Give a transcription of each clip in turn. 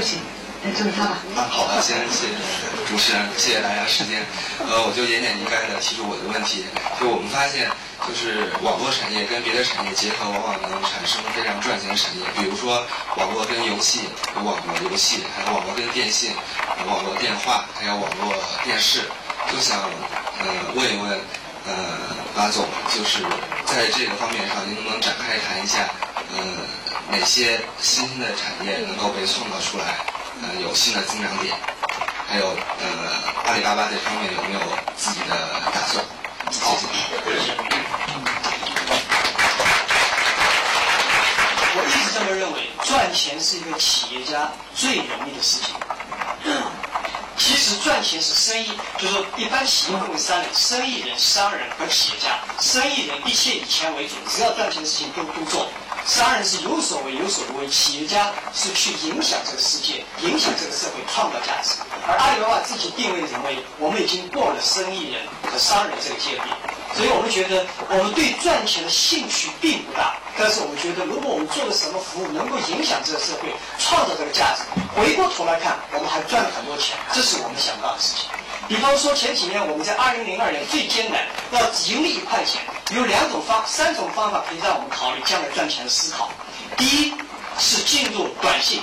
不起，哎，就是他吧。啊，好的，先谢谢主持人，谢谢大家时间。呃，我就言简意赅的提出我的问题。就我们发现，就是网络产业跟别的产业结合，往往能产生非常赚钱的产业。比如说，网络跟游戏，有网络游戏，还有网络跟电信，网络电话，还有网络电视。就想呃问一问呃马总，就是在这个方面上，您能不能展开谈一下？呃，哪些新兴的产业能够被创造出来？呃，有新的增长点？还有呃，阿里巴巴这方面有没有自己的打算？谢谢。我一直这么认为，赚钱是一个企业家最容易的事情。其实赚钱是生意，就是说一般企业分为三类：生意人、商人和企业家。生意人一切以钱为主，只要赚钱的事情都都做；商人是有所为有所不为；企业家是去影响这个世界、影响这个社会、创造价值。而阿里巴巴自己定位认为，我们已经过了生意人和商人这个界别。所以我们觉得，我们对赚钱的兴趣并不大，但是我们觉得，如果我们做的什么服务能够影响这个社会，创造这个价值，回过头来看，我们还赚了很多钱，这是我们想到的事情。比方说前几年我们在二零零二年最艰难，要盈利一块钱，有两种方、三种方法可以让我们考虑将来赚钱的思考。第一是进入短信。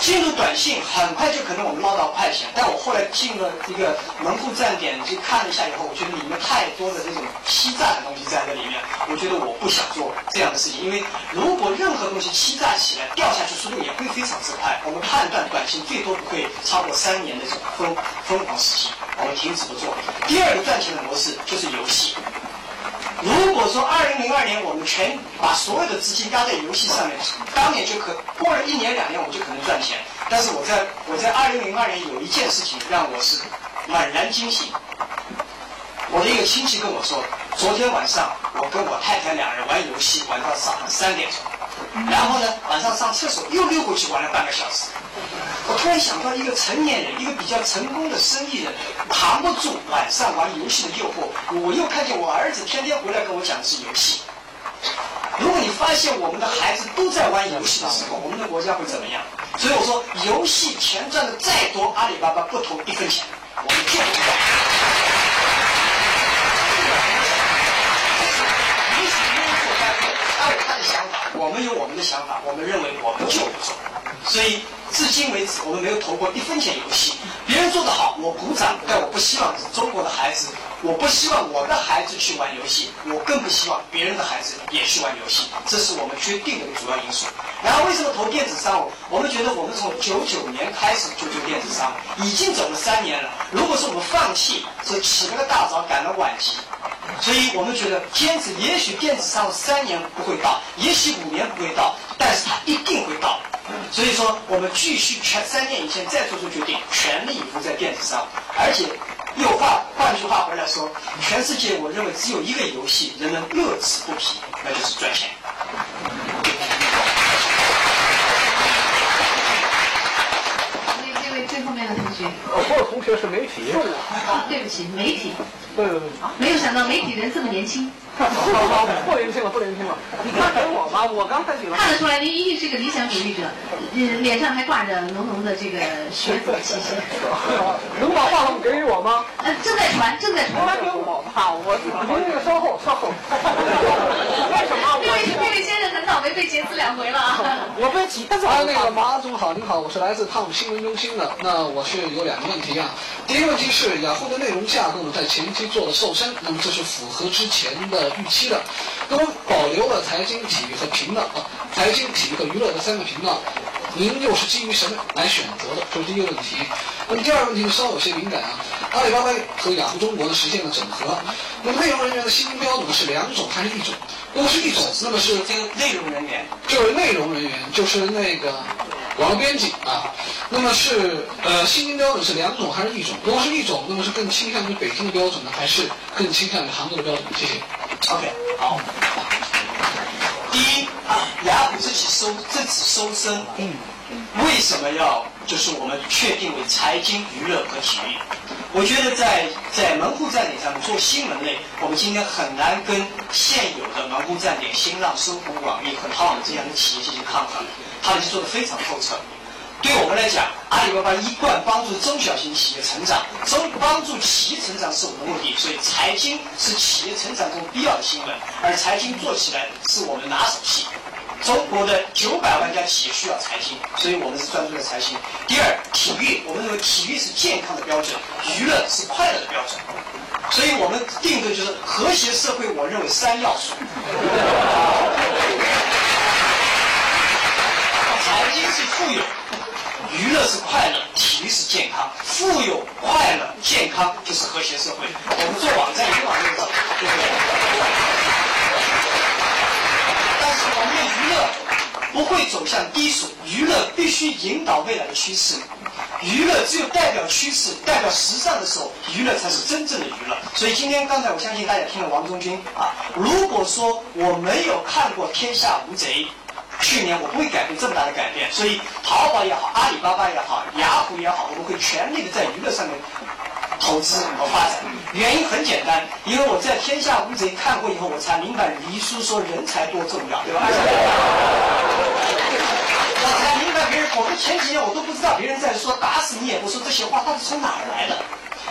进入短信很快就可能我们捞到快钱，但我后来进了一个门户站点去看了一下以后，我觉得里面太多的这种欺诈的东西在这里面，我觉得我不想做这样的事情，因为如果任何东西欺诈起来掉下去速度也会非常之快，我们判断短信最多不会超过三年的这种疯疯狂时期，我们停止不做。第二个赚钱的模式就是游戏。如果说二零零二年我们全把所有的资金压在游戏上面，当年就可过了一年两年我们就可能赚钱。但是我在我在二零零二年有一件事情让我是猛然惊醒。我的一个亲戚跟我说，昨天晚上我跟我太太两人玩游戏玩到早上三点钟。然后呢，晚上上厕所又溜过去玩了半个小时。我突然想到，一个成年人，一个比较成功的生意人，扛不住晚上玩游戏的诱惑。我又看见我儿子天天回来跟我讲的是游戏。如果你发现我们的孩子都在玩游戏的时候，我们的国家会怎么样？所以我说，游戏钱赚的再多，阿里巴巴不投一分钱，我们就不做。他有他的想法，我们有我们的想法，我们认为我们就不做。所以至今为止，我们没有投过一分钱游戏。别人做得好，我鼓掌，但我不希望中国的孩子，我不希望我的孩子去玩游戏，我更不希望别人的孩子也去玩游戏。这是我们决定的主要因素。然后为什么投电子商务？我们觉得我们从九九年开始就做电子商务，已经走了三年了。如果是我们放弃，是起了个大早赶了晚集。所以我们觉得坚持，也许电子商务三年不会到，也许五年不会到，但是它一定会到。所以说，我们继续全三年以前再做出决定，全力以赴在电子商务。而且，又话换句话回来说，全世界我认为只有一个游戏人们乐此不疲，那就是赚钱。那那位最后面的同学，哦，我同学是媒体。啊，对不起，媒体，对对对。没有想到媒体人这么年轻。好好，不聆听了，不聆听了。你看给我吧，我刚才举了。看得出来，您一定是个理想主义者，嗯，脸上还挂着浓浓的这个学者气息。能把话筒给我吗？呃，正在传，正在传。来给我吧，我您那个稍后稍后。为什么？这位这位先生很倒霉，被劫持两回了啊！我被劫走啊，那个马总好，您好，我是来自汤姆新闻中心的。那我是有两个问题啊。第一个问题是，雅虎的内容架构呢，在前期做了瘦身，那么这是符合之前的预期的。那么保留了财经、体育和频道啊，财经、体育和娱乐的三个频道，您又是基于什么来选择的？这是第一个问题。那么第二个问题，稍有些敏感啊。阿里巴巴和雅虎中国呢实现了整合，那么内容人员的薪金标准是两种还是一种？如果是一种，那么是这个内容人员，就是内容人员，就是那个网络编辑啊。那么是呃薪金标准是两种还是一种？如果是一种，那么是更倾向于北京的标准呢，还是更倾向于杭州的标准？谢谢。OK，好。第一，雅虎这起收这次收身，嗯，为什么要就是我们确定为财经、娱乐和体育？我觉得在在门户站点上做新闻类，我们今天很难跟现有的门户站点、新浪、搜狐、网易和淘宝这样的企业进行抗衡，他们已经做得非常透彻。对我们来讲，阿里巴巴一贯帮助中小型企业成长，中帮助企业成长是我们的目的，所以财经是企业成长中必要的新闻，而财经做起来是我们拿手戏。中国的九百万家企业需要财经，所以我们是专注在财经。第二，体育，我们认为体育是健康的标准，娱乐是快乐的标准，所以我们定的就是和谐社会。我认为三要素。财经是富有，娱乐是快乐，体育是健康。富有、快乐、健康就是和谐社会。我们做网站也往这个走，对不对？我们的娱乐不会走向低俗，娱乐必须引导未来的趋势。娱乐只有代表趋势、代表时尚的时候，娱乐才是真正的娱乐。所以今天刚才我相信大家听了王中军啊，如果说我没有看过《天下无贼》，去年我不会改变这么大的改变。所以淘宝也好，阿里巴巴也好，雅虎也好，我们会全力的在娱乐上面。投资和发展，原因很简单，因为我在《天下无贼》看过以后，我才明白黎叔说人才多重要，对吧？我才明白别人，我们前几年我都不知道别人在说打死你也不说这些话，到底从哪儿来的？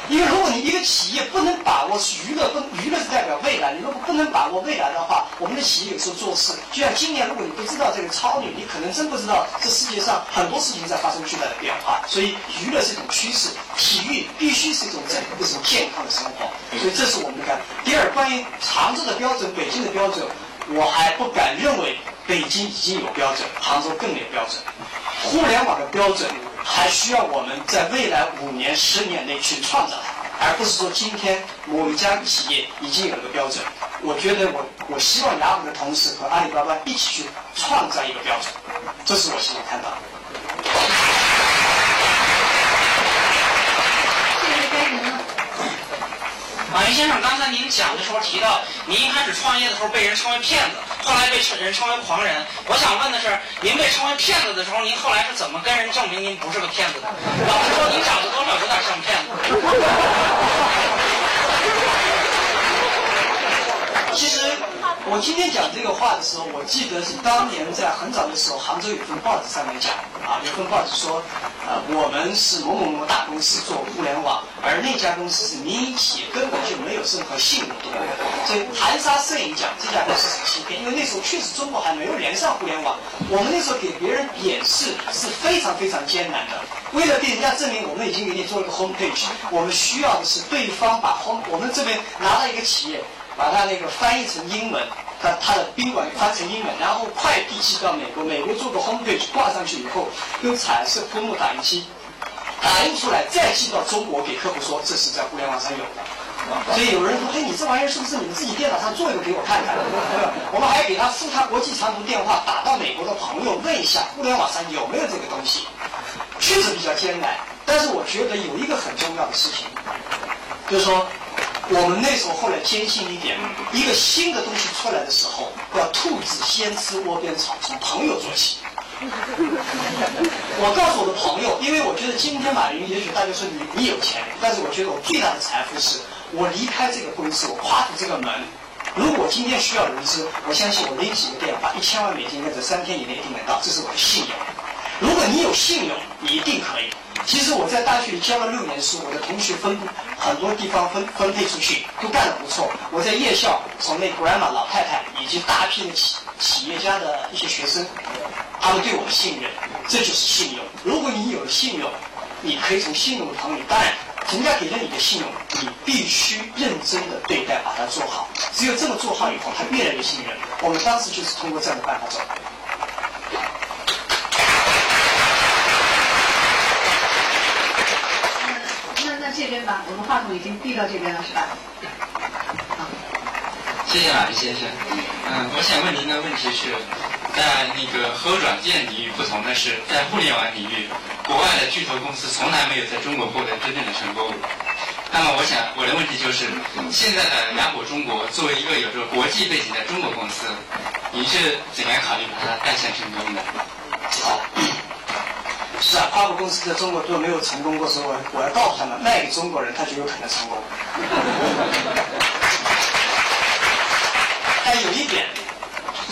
因为如果你一个企业不能把握娱乐，不娱乐是代表未来，你如果不能把握未来的话，我们的企业有时候做事，就像今年，如果你不知道这个超女，你可能真不知道这世界上很多事情在发生巨大的变化。所以娱乐是一种趋势，体育必须是一种正一种健康的生活。所以这是我们的干。第二，关于杭州的标准，北京的标准，我还不敢认为北京已经有标准，杭州更有标准。互联网的标准。还需要我们在未来五年、十年内去创造它，而不是说今天我们家企业已经有了个标准。我觉得我我希望雅虎的同事和阿里巴巴一起去创造一个标准，这是我希望看到。的谢该您了。马云先生，刚才您讲的时候提到，您一开始创业的时候被人称为骗子，后来被人称为狂人。我想问的是，您被称为骗子的时候，您后来是怎么跟人证明您不是个骗子的？老实说，您长得多少有点像骗子。其实我今天讲这个话的时候，我记得是当年在很早的时候，杭州有份报纸上面讲啊，有份报纸说，呃，我们是某某某大公司做互联网，而那家公司是民营企业，根本就没有任何信用度。所以含沙射影讲这家公司是欺骗，因为那时候确实中国还没有连上互联网，我们那时候给别人演示是非常非常艰难的。为了给人家证明我们已经给你做了个 home page，我们需要的是对方把 home，我们这边拿了一个企业。把它那个翻译成英文，它它的宾馆翻成英文，然后快递寄到美国，美国做个 home page 挂上去以后，用彩色喷墨打印机打印出来，再寄到中国给客户说这是在互联网上有的。所以有人说，哎，你这玩意儿是不是你们自己电脑上做一个给我看看？我们还给他付他国际长途电话打到美国的朋友问一下，互联网上有没有这个东西？确实比较艰难，但是我觉得有一个很重要的事情，就是说。我们那时候后来坚信一点，一个新的东西出来的时候，要兔子先吃窝边草，从朋友做起。我告诉我的朋友，因为我觉得今天马云，也许大家说你你有钱，但是我觉得我最大的财富是我离开这个公司，我跨出这个门。如果今天需要融资，我相信我那几个电话，一千万美金，应该在三天以内一定能到，这是我的信用。如果你有信用，你一定可以。其实我在大学里教了六年书，我的。同学分很多地方分分配出去，都干得不错。我在夜校，从那 grandma 老太太以及大批的。企企业家的。一些学生，他们对我的。信任，这就是信用。如果你有了信用，你可以从信用的。朋友，当然人家给了你的。信用，你必须认真的。对待，把它做好。只有这么做好以后，他越来越信任。我们当时就是通过这样的。办法走。这边吧，我们话筒已经递到这边了，是吧？好，谢谢马云先生。嗯，我想问您的问题是，在那个和软件领域不同的是，在互联网领域，国外的巨头公司从来没有在中国获得真正的成功。那么，我想我的问题就是，现在的雅虎中国作为一个有着国际背景的中国公司，您是怎样考虑把它带向成功的？好。是啊，跨国公司在中国都没有成功过，所以我我要告诉他们，卖给中国人，他就有可能成功。但有一点，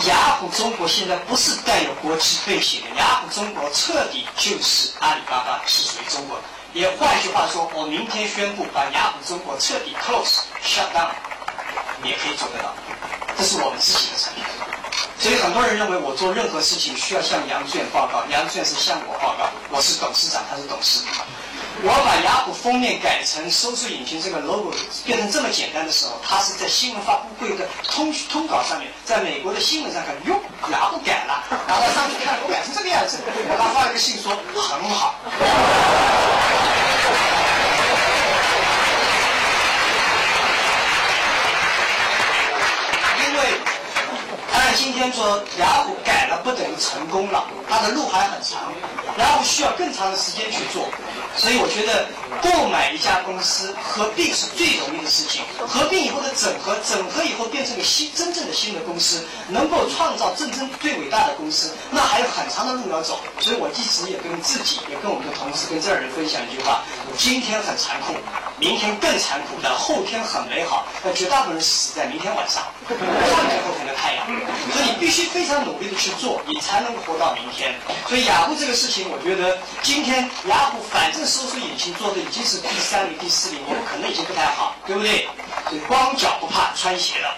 雅虎中国现在不是带有国际背景的，雅虎中国彻底就是阿里巴巴，是属于中国的。也换句话说，我明天宣布把雅虎中国彻底 close shut down，也可以做得到。这是我们自己的产品。很多人认为我做任何事情需要向杨志远报告，杨志远是向我报告，我是董事长，他是董事。我把雅虎封面改成搜索引擎这个 logo 变成这么简单的时候，他是在新闻发布会的通通稿上面，在美国的新闻上看，哟，雅虎改了，然后上去看，我改成这个样子，我他发了个信说很好。因为，当然今天说雅虎改了不等于成功了，它的路还很长，雅虎需要更长的时间去做，所以我觉得购买一家公司合并是最容易的事情，合并以后的整合，整合以后变成个新真正的新的公司，能够创造真正最伟大的公司，那还有很长的路要走。所以我一直也跟自己，也跟我们的同事，跟这儿人分享一句话：今天很残酷，明天更残酷，但后天很美好。那绝大部分人死在明天晚上，看不见后天的太阳。所以你必须非常努力的去做，你才能够活到明天。所以雅虎这个事情，我觉得今天雅虎反正搜索引擎做的已经是第三名、第四名，我们可能已经不太好，对不对？所以光脚不怕穿鞋的。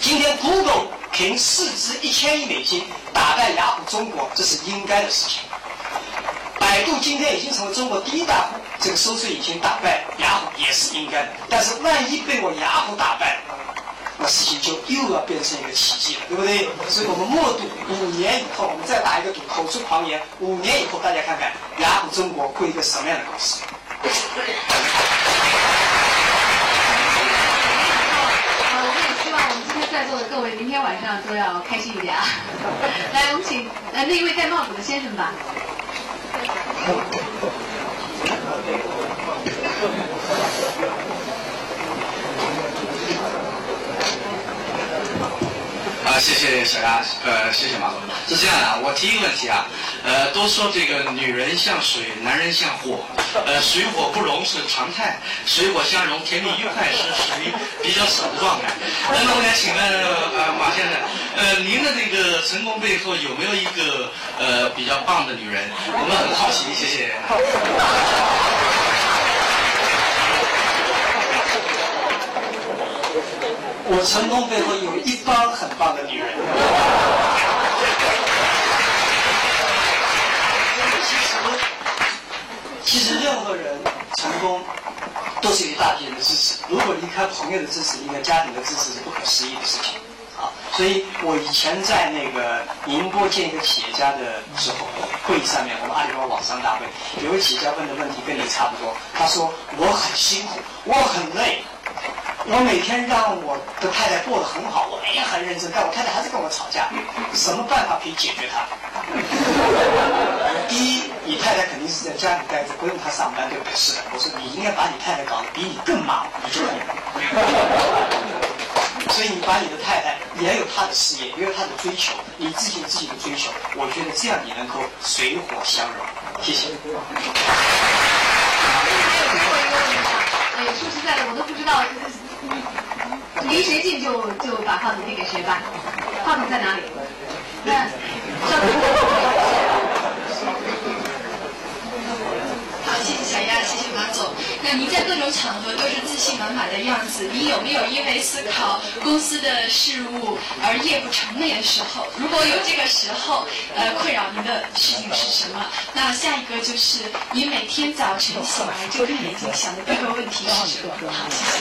今天 Google 凭市值一千亿美金打败雅虎中国，这是应该的事情。百度今天已经成为中国第一大，这个搜索引擎打败雅虎也是应该的。但是万一被我雅虎打败，那事情就又要变成一个奇迹了，对不对？所以我们默赌五年以后，我们再打一个赌，口出狂言。五年以后，大家看看雅虎中国会一个什么样的公司？呃，我也希望我们今天在座的各位，明天晚上都要开心一点啊！来，我们请呃那一位戴帽子的先生吧。谢谢小丫，呃，谢谢马总。是这样的，我提一个问题啊，呃，都说这个女人像水，男人像火，呃，水火不容是常态，水火相容，甜蜜愉快是属于比较少的状态。那么我想请问呃马先生，呃，您的这个成功背后有没有一个呃比较棒的女人？我们很好奇，谢谢。我成功背后有一帮很棒的女人。其实，其实任何人成功都是一大批人的支持。如果离开朋友的支持，离开家庭的支持，是不可思议的事情。啊，所以我以前在那个宁波见一个企业家的时候，会议上面，我们阿里巴巴网商大会，有个企业家问的问题跟你差不多。他说：“我很辛苦，我很累，我每天让我的太太过得很好，我也很认真，但我太太还是跟我吵架，什么办法可以解决她？第一，你太太肯定是在家里待着，不用她上班，对不对？是的，我说你应该把你太太搞得比你更忙，你就可以。所以你把你的太太也有她的事业，也有她的追求，你自己有自己的追求，我觉得这样你能够水火相融。谢谢。还有最后一个问题啊，说实在的，我都不知道，离谁近就就把话筒递给谁吧。话筒在哪里？那好，谢谢小丫，谢谢马总。那您在各种场合都是自信满满的样子，你有没有因为思考公司的事务而夜不成寐的时候？如果有这个时候，呃，困扰您的事情是什么？那下一个就是您每天早晨醒来睁开眼睛想的第一个问题是什么？好，谢谢。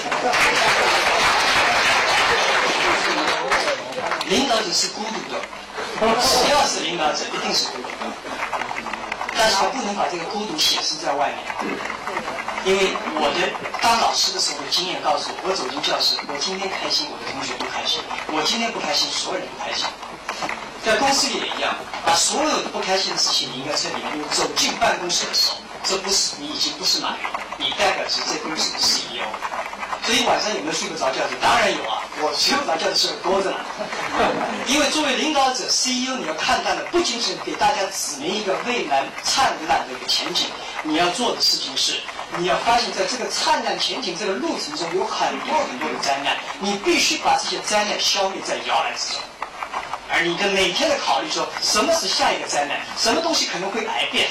领导者是孤独的，只要是领导者，一定是孤独的。但是我不能把这个孤独显示在外面，因为我的当老师的时候的经验告诉我，我走进教室，我今天开心，我的同学不开心；我今天不开心，所有人不开心。在公司里也一样，把所有的不开心的事情，你应该在里面走进办公室的时候，这不是你已经不是马云，你代表是这公司的 CEO。所以晚上有没有睡不着觉？当然有啊，我睡不着觉的事多着呢。因为作为领导者 CEO，你要看到的不仅是给大家指明一个未来灿烂的一个前景，你要做的事情是，你要发现在这个灿烂前景这个路程中有很多很多的灾难，你必须把这些灾难消灭在摇篮之中。而你的每天的考虑说什么是下一个灾难，什么东西可能会癌变，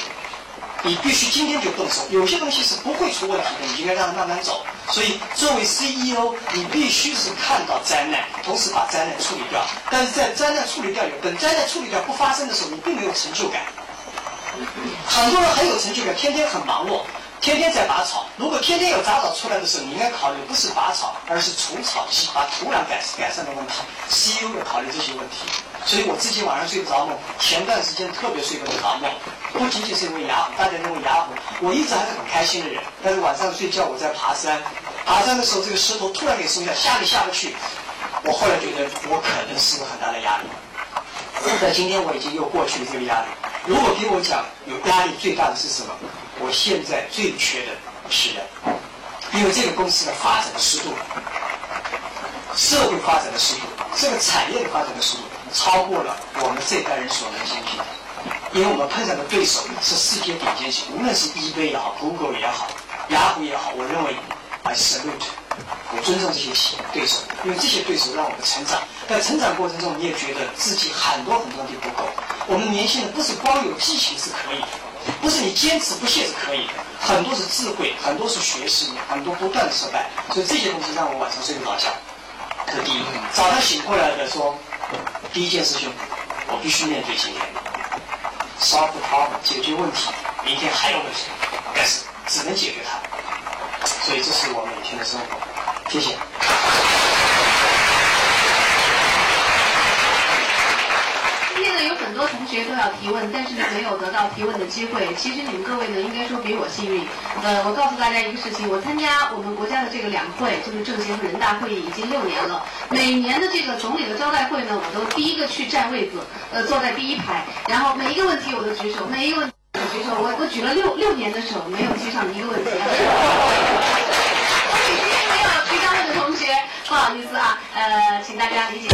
你必须今天就动手。有些东西是不会出问题的，你应该让它慢慢走。所以作为 CEO，你必须是看到灾难，同时把灾难处理掉。但是在灾难处理掉以后，等灾难处理掉不发生的时候，你并没有成就感。很多人很有成就感，天天很忙碌。天天在拔草，如果天天有杂草出来的时候，你应该考虑不是拔草，而是除草剂，把土壤改改善的问题。CEO 要考虑这些问题，所以我自己晚上睡不着梦，前段时间特别睡不着梦，不仅仅是因为雅虎，大家认为雅虎，我一直还是很开心的人，但是晚上睡觉我在爬山，爬山的时候这个石头突然给松下，下也下不去，我后来觉得我可能是个很大的压力。在今天我已经又过去了这个压力。如果给我讲有压力最大的是什么？我现在最缺的是人，因为这个公司的发展的速度，社会发展的速度，这个产业的发展的速度，超过了我们这代人所能相信。因为我们碰上的对手是世界顶尖型，无论是 eBay 也好，Google 也好，雅虎也好，我认为 I salute，我尊重这些企业对手，因为这些对手让我们成长。在成长过程中，你也觉得自己很多很多东西不够。我们年轻人不是光有激情是可以的。不是你坚持不懈是可以的，很多是智慧，很多是学习，很多不断的失败，所以这些东西让我晚上睡不着觉。这第一，早上醒过来的说，第一件事情，我必须面对今天，solve problem 解决问题，明天还有问题，但是只能解决它，所以这是我每天的生活。谢谢。很同学都要提问，但是没有得到提问的机会。其实你们各位呢，应该说比我幸运。呃，我告诉大家一个事情，我参加我们国家的这个两会，就是政协和人大会议已经六年了。每年的这个总理的招待会呢，我都第一个去占位子，呃，坐在第一排，然后每一个问题我都举手，每一个问题举手。我我举了六六年的手，没有举上一个问题。我 今天没有提上问的同学，不好意思啊，呃，请大家理解。